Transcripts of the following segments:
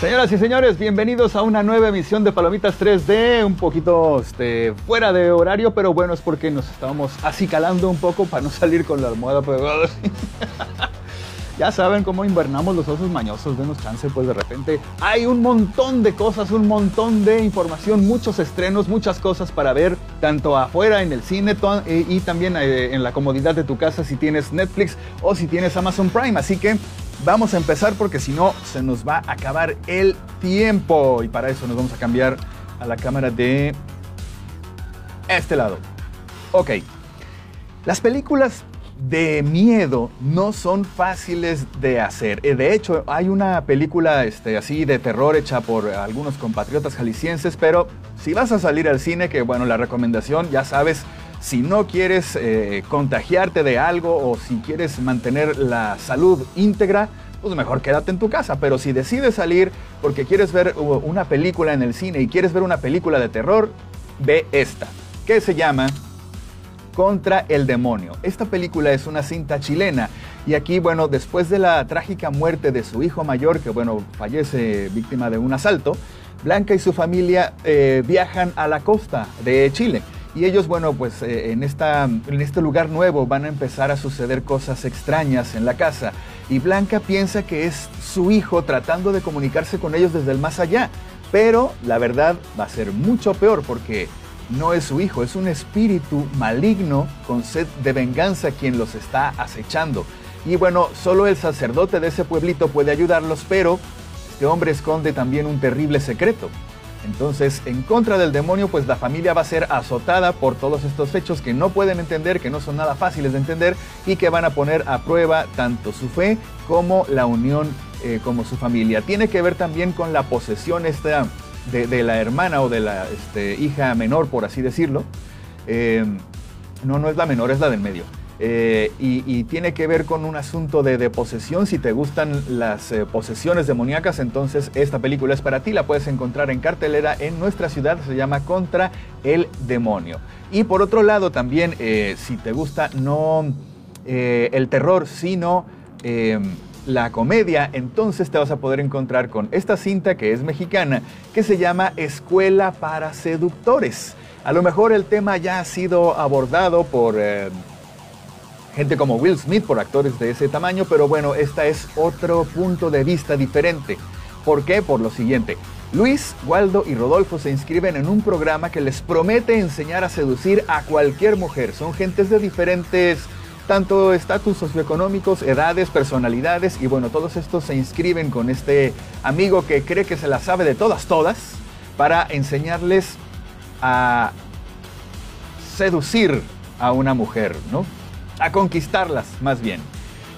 Señoras y señores, bienvenidos a una nueva emisión de Palomitas 3D, un poquito este, fuera de horario, pero bueno, es porque nos estábamos acicalando un poco para no salir con la almohada pegada. ya saben cómo invernamos los osos mañosos, denos chance, pues de repente hay un montón de cosas, un montón de información, muchos estrenos, muchas cosas para ver, tanto afuera en el cine eh, y también eh, en la comodidad de tu casa si tienes Netflix o si tienes Amazon Prime. Así que Vamos a empezar porque si no se nos va a acabar el tiempo. Y para eso nos vamos a cambiar a la cámara de este lado. Ok. Las películas de miedo no son fáciles de hacer. Eh, de hecho, hay una película este, así de terror hecha por algunos compatriotas jaliscienses, pero si vas a salir al cine, que bueno, la recomendación, ya sabes, si no quieres eh, contagiarte de algo o si quieres mantener la salud íntegra, pues mejor quédate en tu casa. Pero si decides salir porque quieres ver una película en el cine y quieres ver una película de terror, ve esta, que se llama Contra el Demonio. Esta película es una cinta chilena y aquí, bueno, después de la trágica muerte de su hijo mayor, que bueno, fallece víctima de un asalto, Blanca y su familia eh, viajan a la costa de Chile. Y ellos, bueno, pues eh, en, esta, en este lugar nuevo van a empezar a suceder cosas extrañas en la casa. Y Blanca piensa que es su hijo tratando de comunicarse con ellos desde el más allá. Pero la verdad va a ser mucho peor porque no es su hijo, es un espíritu maligno con sed de venganza quien los está acechando. Y bueno, solo el sacerdote de ese pueblito puede ayudarlos, pero este hombre esconde también un terrible secreto. Entonces, en contra del demonio, pues la familia va a ser azotada por todos estos hechos que no pueden entender, que no son nada fáciles de entender y que van a poner a prueba tanto su fe como la unión eh, como su familia. Tiene que ver también con la posesión esta de, la hermana o de la este, hija menor, por así decirlo. Eh, no, no es la menor, es la del medio. Eh, y, tiene que ver con un asunto de, posesión. Si te gustan las eh, posesiones demoníacas, entonces esta película es para ti. La puedes encontrar en cartelera en nuestra ciudad. Se llama Contra el Demonio. Y por otro lado, también, eh, si te gusta no el terror, sino la comedia, entonces te vas a poder encontrar con esta cinta que es mexicana, que se llama Escuela para Seductores. A lo mejor el tema ya ha sido abordado por gente como Will Smith por actores de ese tamaño, pero bueno, esta es otro punto de vista diferente. ¿Por qué? Por lo siguiente. Luis, Waldo y Rodolfo se inscriben en un programa que les promete enseñar a seducir a cualquier mujer. Son gentes de diferentes, tanto estatus socioeconómicos, edades, personalidades, y bueno, todos estos se inscriben con este amigo que cree que se la sabe de todas, todas, para enseñarles a seducir a una mujer, ¿no? A conquistarlas más bien.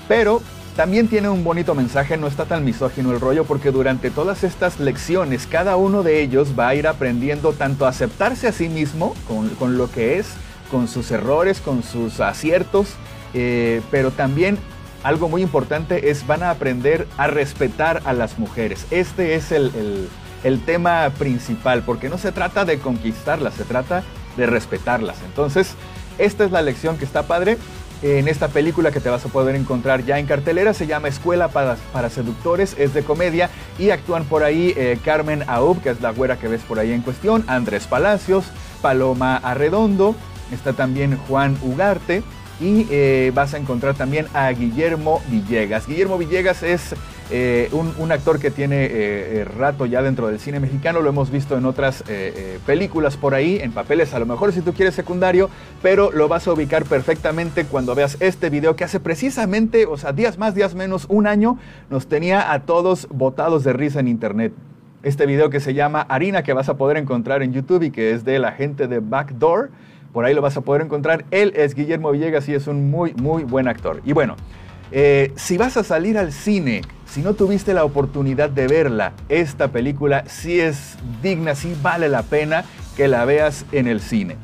Pero también tiene un bonito mensaje, no está tan misógino el rollo porque durante todas estas lecciones cada uno de ellos va a ir aprendiendo tanto a aceptarse a sí mismo con, lo que es, con sus errores, con sus aciertos, eh, pero también algo muy importante es van a aprender a respetar a las mujeres. Este es el, el tema principal porque no se trata de conquistarlas, se trata de respetarlas. Entonces, esta es la lección que está padre en esta película que te vas a poder encontrar ya en cartelera. Se llama Escuela para, para Seductores, es de comedia y actúan por ahí eh, Carmen Aub, que es la güera que ves por ahí en cuestión, Andrés Palacios, Paloma Arredondo, está también Juan Ugarte y eh, vas a encontrar también a Guillermo Villegas. Guillermo Villegas es eh, un, actor que tiene eh, rato ya dentro del cine mexicano, lo hemos visto en otras películas por ahí, en papeles a lo mejor si tú quieres secundario, pero lo vas a ubicar perfectamente cuando veas este video que hace precisamente, o sea, días más, días menos, un año, nos tenía a todos botados de risa en internet. Este video que se llama Harina, que vas a poder encontrar en YouTube y que es de la gente de Backdoor. Por ahí lo vas a poder encontrar. Él es Guillermo Villegas y es un muy, muy buen actor. Y bueno, eh, si vas a salir al cine, si no tuviste la oportunidad de verla, esta película sí es digna, sí vale la pena que la veas en el cine.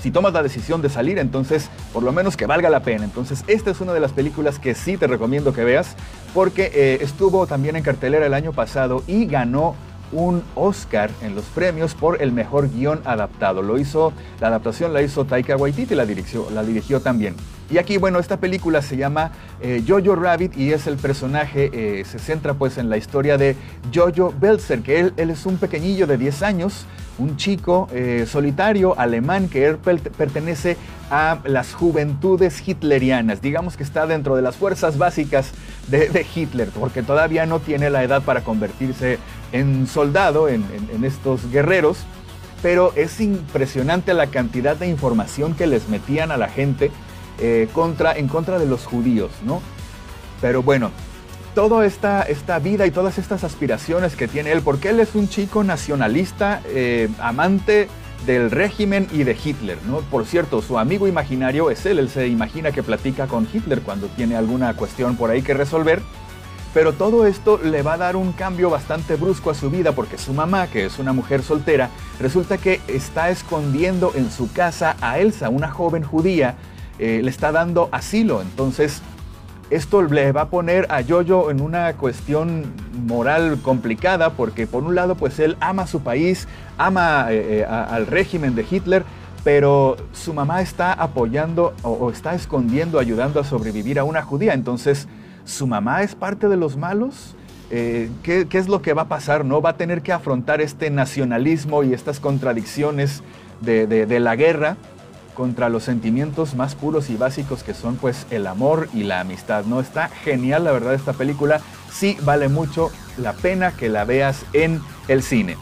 Si tomas la decisión de salir, entonces por lo menos que valga la pena. Entonces esta es una de las películas que sí te recomiendo que veas porque eh, estuvo también en cartelera el año pasado y ganó un Oscar en los premios por el mejor guion adaptado. Lo hizo, la adaptación la hizo Taika Waititi, la la dirigió también. Y aquí, bueno, esta película se llama eh, Jojo Rabbit y es el personaje, eh, se centra pues en la historia de Jojo Belzer, que él, él es un pequeñillo de 10 años, un chico eh, solitario alemán que él pertenece a las juventudes hitlerianas. Digamos que está dentro de las fuerzas básicas de, Hitler, porque todavía no tiene la edad para convertirse en soldado, en estos guerreros pero es impresionante la cantidad de información que les metían a la gente eh, contra, en contra de los judíos, ¿no? Pero bueno, toda esta, esta vida y todas estas aspiraciones que tiene él, porque él es un chico nacionalista, eh, amante del régimen y de Hitler, ¿no? Por cierto, su amigo imaginario es él, él se imagina que platica con Hitler cuando tiene alguna cuestión por ahí que resolver, pero todo esto le va a dar un cambio bastante brusco a su vida porque su mamá, que es una mujer soltera, resulta que está escondiendo en su casa a Elsa, una joven judía, eh, le está dando asilo. Entonces, esto le va a poner a Jojo en una cuestión moral complicada porque por un lado pues él ama su país, ama eh, eh, al régimen de Hitler, pero su mamá está apoyando o, está escondiendo, ayudando a sobrevivir a una judía. Entonces, ¿su mamá es parte de los malos? ¿qué, es lo que va a pasar? ¿No? Va a tener que afrontar este nacionalismo y estas contradicciones de la guerra contra los sentimientos más puros y básicos que son pues el amor y la amistad. No está genial la verdad esta película, sí vale mucho la pena que la veas en el cine.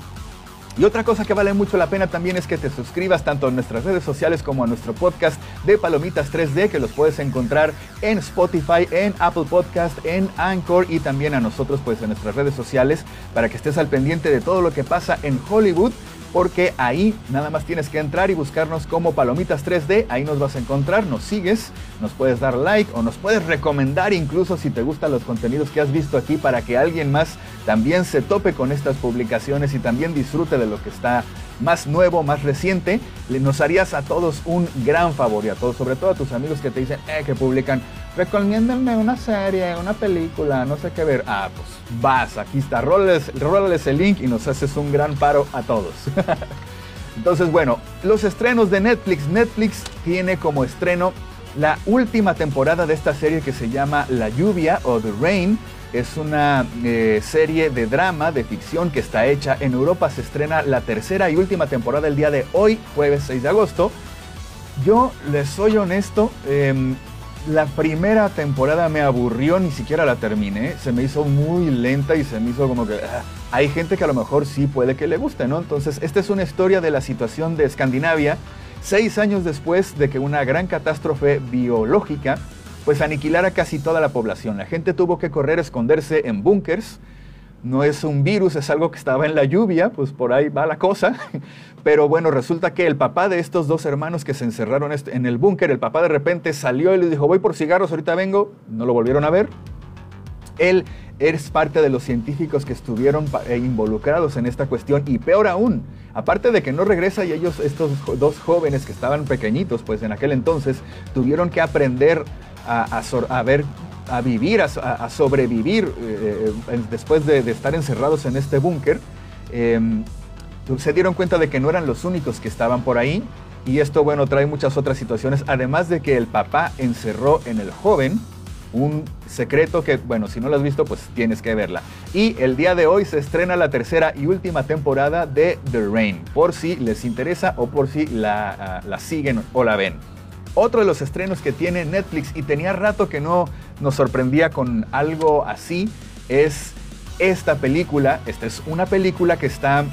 Y otra cosa que vale mucho la pena también es que te suscribas tanto a nuestras redes sociales como a nuestro podcast de Palomitas 3D, que los puedes encontrar en Spotify, en Apple Podcast, en Anchor y también a nosotros pues en nuestras redes sociales para que estés al pendiente de todo lo que pasa en Hollywood porque ahí nada más tienes que entrar y buscarnos como Palomitas 3D, ahí nos vas a encontrar, nos sigues, nos puedes dar like o nos puedes recomendar incluso si te gustan los contenidos que has visto aquí para que alguien más también se tope con estas publicaciones y también disfrute de lo que está más nuevo, más reciente, nos harías a todos un gran favor y a todos, sobre todo a tus amigos que te dicen, eh, que publican, recomiéndenme una serie, una película, no sé qué ver. Ah, pues vas, aquí está, rólales, el link y nos haces un gran paro a todos. Entonces, bueno, los estrenos de Netflix. Netflix tiene como estreno la última temporada de esta serie que se llama La lluvia o The Rain es una eh, serie de drama, de ficción que está hecha en Europa. Se estrena la tercera y última temporada el día de hoy, jueves 6 de agosto. Yo les soy honesto, em, la primera temporada me aburrió, ni siquiera la terminé. Se me hizo muy lenta y se me hizo como que... Ah, hay gente que a lo mejor sí puede que le guste, ¿no? Entonces, esta es una historia de la situación de Escandinavia, seis años después de que una gran catástrofe biológica pues aniquilar casi toda la población. La gente tuvo que correr, esconderse en búnkers. No es un virus, es algo que estaba en la lluvia, pues por ahí va la cosa. Pero bueno, resulta que el papá de estos dos hermanos que se encerraron en el búnker, el papá de repente salió y le dijo, voy por cigarros, ahorita vengo. No lo volvieron a ver. Él es parte de los científicos que estuvieron eh, involucrados en esta cuestión y peor aún, aparte de que no regresa y ellos, estos dos jóvenes que estaban pequeñitos, pues en aquel entonces, tuvieron que aprender a, ver, a vivir, a, sobrevivir eh, eh, después de, estar encerrados en este búnker, em, se dieron cuenta de que no eran los únicos que estaban por ahí. Y esto, bueno, trae muchas otras situaciones. Además de que el papá encerró en el joven un secreto que, bueno, si no lo has visto, pues tienes que verla. Y el día de hoy se estrena la tercera y última temporada de The Rain, por si les interesa o por si la, la siguen o la ven. Otro de los estrenos que tiene Netflix y tenía rato que no nos sorprendía con algo así es esta película. Esta es una película que está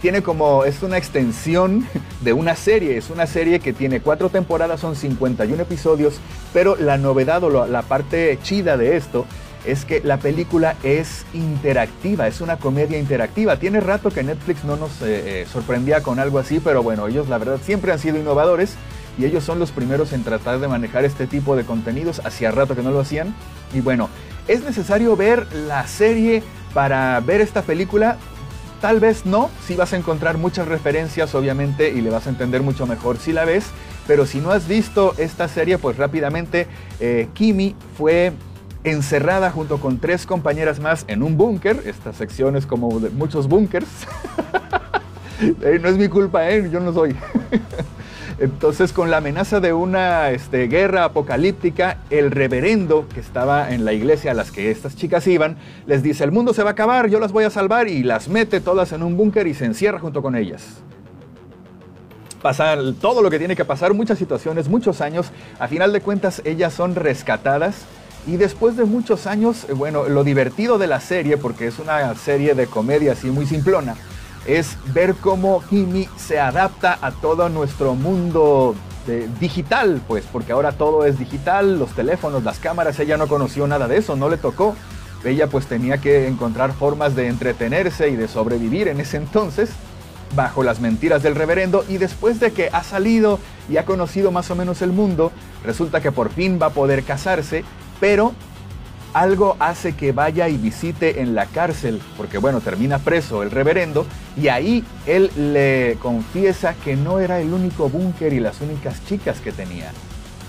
tiene como, es una extensión de una serie, es una serie que tiene cuatro temporadas, son 51 episodios, pero la novedad o la parte chida de esto es que la película es interactiva, es una comedia interactiva. Tiene rato que Netflix no nos eh, eh, sorprendía con algo así, pero bueno, ellos la verdad siempre han sido innovadores y ellos son los primeros en tratar de manejar este tipo de contenidos. Hacía rato que no lo hacían. Y bueno, ¿es necesario ver la serie para ver esta película? Tal vez no, si vas a encontrar muchas referencias obviamente y le vas a entender mucho mejor si la ves, pero si no has visto esta serie, pues rápidamente eh, Kimi fue encerrada junto con tres compañeras más en un búnker, esta sección es como de muchos búnkers, no es mi culpa, ¿eh? yo no soy. Entonces, con la amenaza de una este, guerra apocalíptica, el reverendo que estaba en la iglesia a las que estas chicas iban, les dice, el mundo se va a acabar, yo las voy a salvar, y las mete todas en un búnker y se encierra junto con ellas. Pasar todo lo que tiene que pasar, muchas situaciones, muchos años, a final de cuentas ellas son rescatadas. Y después de muchos años, eh, bueno, lo divertido de la serie, porque es una serie de comedia así muy simplona, es ver cómo Kimi se adapta a todo nuestro mundo digital, pues, porque ahora todo es digital, los teléfonos, las cámaras, ella no conoció nada de eso, no le tocó. Ella pues tenía que encontrar formas de entretenerse y de sobrevivir en ese entonces bajo las mentiras del reverendo y después de que ha salido y ha conocido más o menos el mundo, resulta que por fin va a poder casarse, pero algo hace que vaya y visite en la cárcel, porque bueno, termina preso el reverendo, y ahí él le confiesa que no era el único búnker y las únicas chicas que tenía.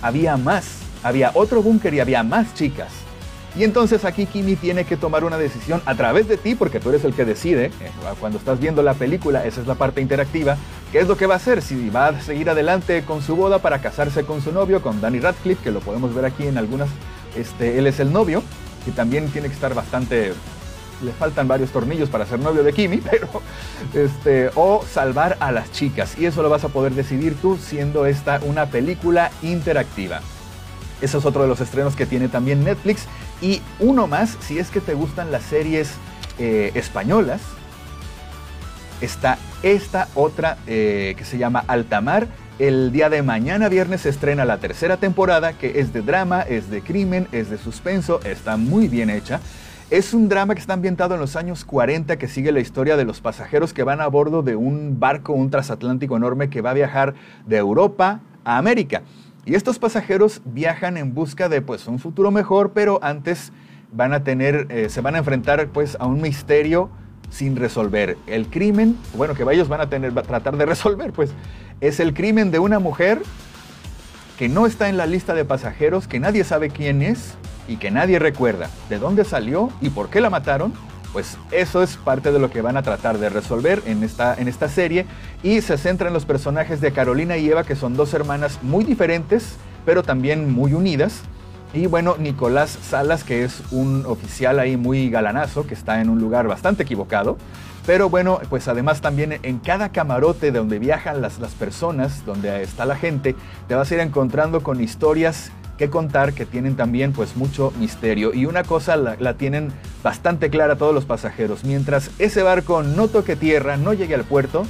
Había más, había otro búnker y había más chicas. Y entonces aquí Kimi tiene que tomar una decisión a través de ti, porque tú eres el que decide, eh, cuando estás viendo la película, esa es la parte interactiva, qué es lo que va a hacer, si va a seguir adelante con su boda para casarse con su novio, con Danny Radcliffe, que lo podemos ver aquí en algunas este, él es el novio, que también tiene que estar bastante... Le faltan varios tornillos para ser novio de Kimi, pero... Este, o salvar a las chicas. Y eso lo vas a poder decidir tú siendo esta una película interactiva. Ese es otro de los estrenos que tiene también Netflix. Y uno más, si es que te gustan las series eh, españolas, está esta otra eh, que se llama Altamar el día de mañana viernes se estrena la tercera temporada que es de drama, es de crimen, es de suspenso, está muy bien hecha. Es un drama que está ambientado en los años 40 que sigue la historia de los pasajeros que van a bordo de un barco, un transatlántico enorme que va a viajar de Europa a América. Y estos pasajeros viajan en busca de pues un futuro mejor, pero antes van a tener, eh, se van a enfrentar pues a un misterio sin resolver. El crimen, bueno, que ellos van a tener, tratar de resolver, pues es el crimen de una mujer que no está en la lista de pasajeros, que nadie sabe quién es y que nadie recuerda de dónde salió y por qué la mataron. Pues eso es parte de lo que van a tratar de resolver en esta, en esta serie y se centra en los personajes de Carolina y Eva, que son dos hermanas muy diferentes, pero también muy unidas. Y bueno, Nicolás Salas, que es un oficial ahí muy galanazo, que está en un lugar bastante equivocado. Pero bueno, pues además también en cada camarote donde viajan las, las personas, donde está la gente, te vas a ir encontrando con historias que contar que tienen también pues mucho misterio. Y una cosa la, la, tienen bastante clara todos los pasajeros. Mientras ese barco no toque tierra, no llegue al puerto,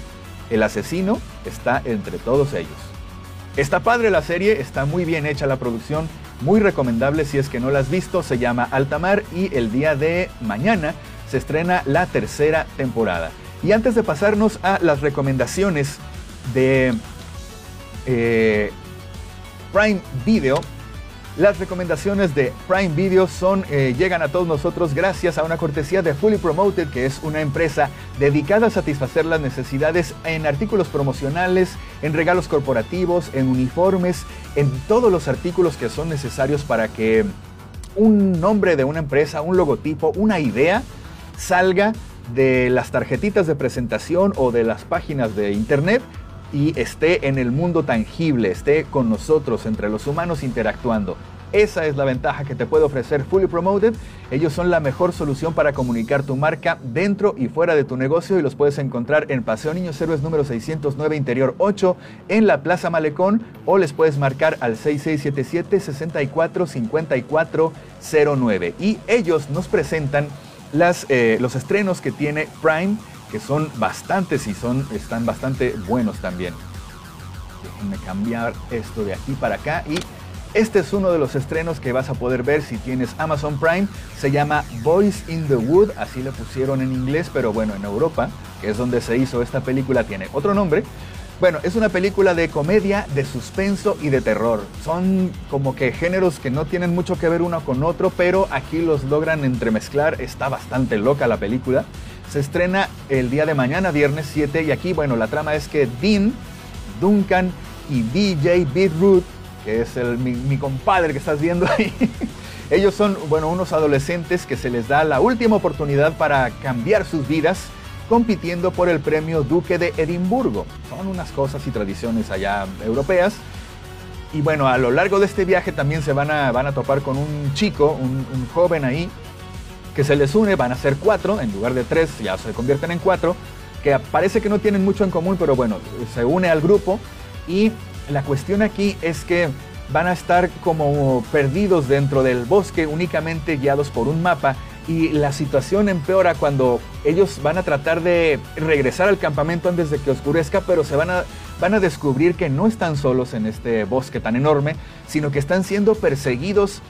el asesino está entre todos ellos. Está padre la serie, está muy bien hecha la producción, muy recomendable si es que no la has visto, se llama Altamar y el día de mañana se estrena la tercera temporada. Y antes de pasarnos a las recomendaciones de eh, Prime Video, las recomendaciones de Prime Video son, eh, llegan a todos nosotros gracias a una cortesía de Fully Promoted, que es una empresa dedicada a satisfacer las necesidades en artículos promocionales, en regalos corporativos, en uniformes, en todos los artículos que son necesarios para que un nombre de una empresa, un logotipo, una idea, salga de las tarjetitas de presentación o de las páginas de internet y esté en el mundo tangible, esté con nosotros, entre los humanos interactuando. Esa es la ventaja que te puede ofrecer Fully Promoted. Ellos son la mejor solución para comunicar tu marca dentro y fuera de tu negocio y los puedes encontrar en Paseo Niños Héroes número 609 Interior 8 en la Plaza Malecón o les puedes marcar al 6677 645409 y ellos nos presentan las, eh, los estrenos que tiene Prime, que son bastantes y son, están bastante buenos también. Déjenme cambiar esto de aquí para acá y este es uno de los estrenos que vas a poder ver si tienes Amazon Prime. Se llama Boys in the Wood, así le pusieron en inglés, pero bueno, en Europa, que es donde se hizo esta película, tiene otro nombre. Bueno, es una película de comedia, de suspenso y de terror. Son como que géneros que no tienen mucho que ver uno con otro, pero aquí los logran entremezclar. Está bastante loca la película. Se estrena el día de mañana, viernes 7, y aquí, bueno, la trama es que Dean, Duncan y DJ Beatroot, que es el, mi, mi compadre que estás viendo ahí, ellos son, bueno, unos adolescentes que se les da la última oportunidad para cambiar sus vidas compitiendo por el premio Duque de Edimburgo. Son unas cosas y tradiciones allá europeas. Y bueno, a lo largo de este viaje también se van a, van a topar con un chico, un, un joven ahí, que se les une, van a ser cuatro, en lugar de tres ya se convierten en cuatro, que parece que no tienen mucho en común, pero bueno, se une al grupo y la cuestión aquí es que van a estar como perdidos dentro del bosque, únicamente guiados por un mapa y la situación empeora cuando ellos van a tratar de regresar al campamento antes de que oscurezca, pero se van a, van a descubrir que no están solos en este bosque tan enorme, sino que están siendo perseguidos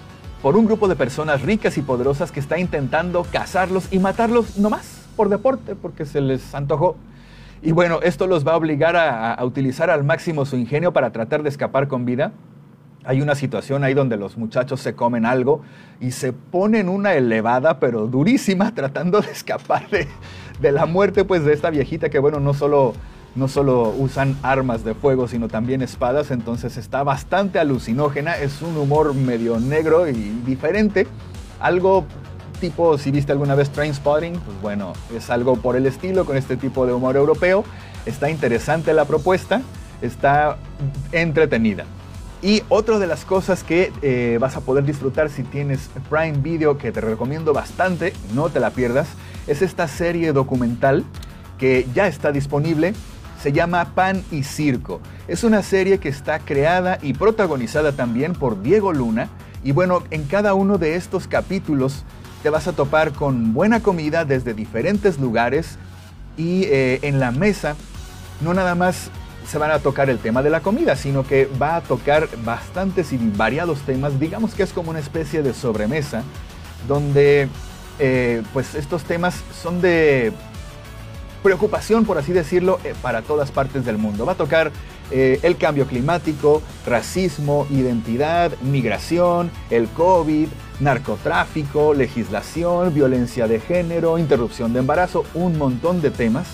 por un grupo de personas ricas y poderosas que está intentando cazarlos y matarlos nomás por deporte, porque se les antojó. Y bueno, esto los va a obligar a, a utilizar al máximo su ingenio para tratar de escapar con vida hay una situación ahí donde los muchachos se comen algo y se ponen una elevada, pero durísima, tratando de escapar de, de, la muerte pues de esta viejita que bueno, no solo, no solo usan armas de fuego, sino también espadas, entonces está bastante alucinógena, es un humor medio negro y diferente, algo tipo, si viste alguna vez Trainspotting, pues bueno, es algo por el estilo, con este tipo de humor europeo, está interesante la propuesta, está entretenida. Y otra de las cosas que eh, vas a poder disfrutar si tienes Prime Video, que te recomiendo bastante, no te la pierdas, es esta serie documental que ya está disponible. Se llama Pan y Circo. Es una serie que está creada y protagonizada también por Diego Luna. Y bueno, en cada uno de estos capítulos te vas a topar con buena comida desde diferentes lugares y eh, en la mesa no nada más se van a tocar el tema de la comida, sino que va a tocar bastantes y variados temas. Digamos que es como una especie de sobremesa, donde eh, pues estos temas son de preocupación, por así decirlo, eh, para todas partes del mundo. Va a tocar eh, el cambio climático, racismo, identidad, migración, el COVID, narcotráfico, legislación, violencia de género, interrupción de embarazo, un montón de temas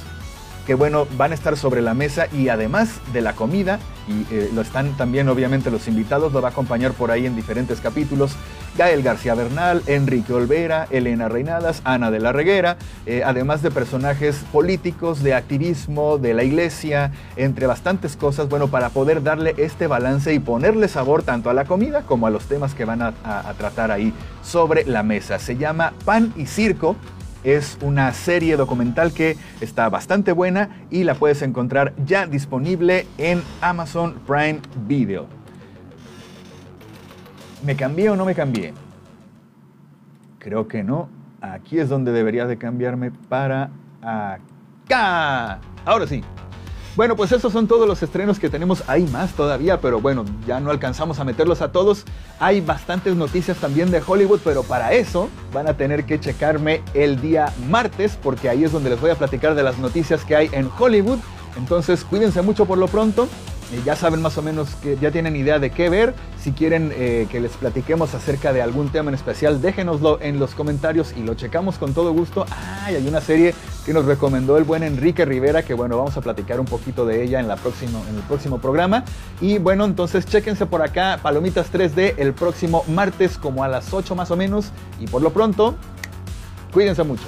que bueno, van a estar sobre la mesa y además de la comida, y eh, lo están también obviamente los invitados, lo va a acompañar por ahí en diferentes capítulos, Gael García Bernal, Enrique Olvera, Elena Reinadas, Ana de la Reguera, eh, además de personajes políticos, de activismo, de la iglesia, entre bastantes cosas, bueno, para poder darle este balance y ponerle sabor tanto a la comida como a los temas que van a, a tratar ahí sobre la mesa. Se llama Pan y Circo es una serie documental que está bastante buena y la puedes encontrar ya disponible en Amazon Prime Video. ¿Me cambié o no me cambié? Creo que no. Aquí es donde debería de cambiarme para acá. Ahora sí. Bueno, pues esos son todos los estrenos que tenemos. Hay más todavía, pero bueno, ya no alcanzamos a meterlos a todos. Hay bastantes noticias también de Hollywood, pero para eso van a tener que checarme el día martes, porque ahí es donde les voy a platicar de las noticias que hay en Hollywood. Entonces, cuídense mucho por lo pronto. Eh, ya saben más o menos que ya tienen idea de qué ver. Si quieren eh, que les platiquemos acerca de algún tema en especial, déjenoslo en los comentarios y lo checamos con todo gusto. Ah, y hay una serie que nos recomendó el buen Enrique Rivera, que bueno, vamos a platicar un poquito de ella en, la próximo, en el próximo programa. Y bueno, entonces chéquense por acá, Palomitas 3D, el próximo martes como a las 8 más o menos. Y por lo pronto, cuídense mucho.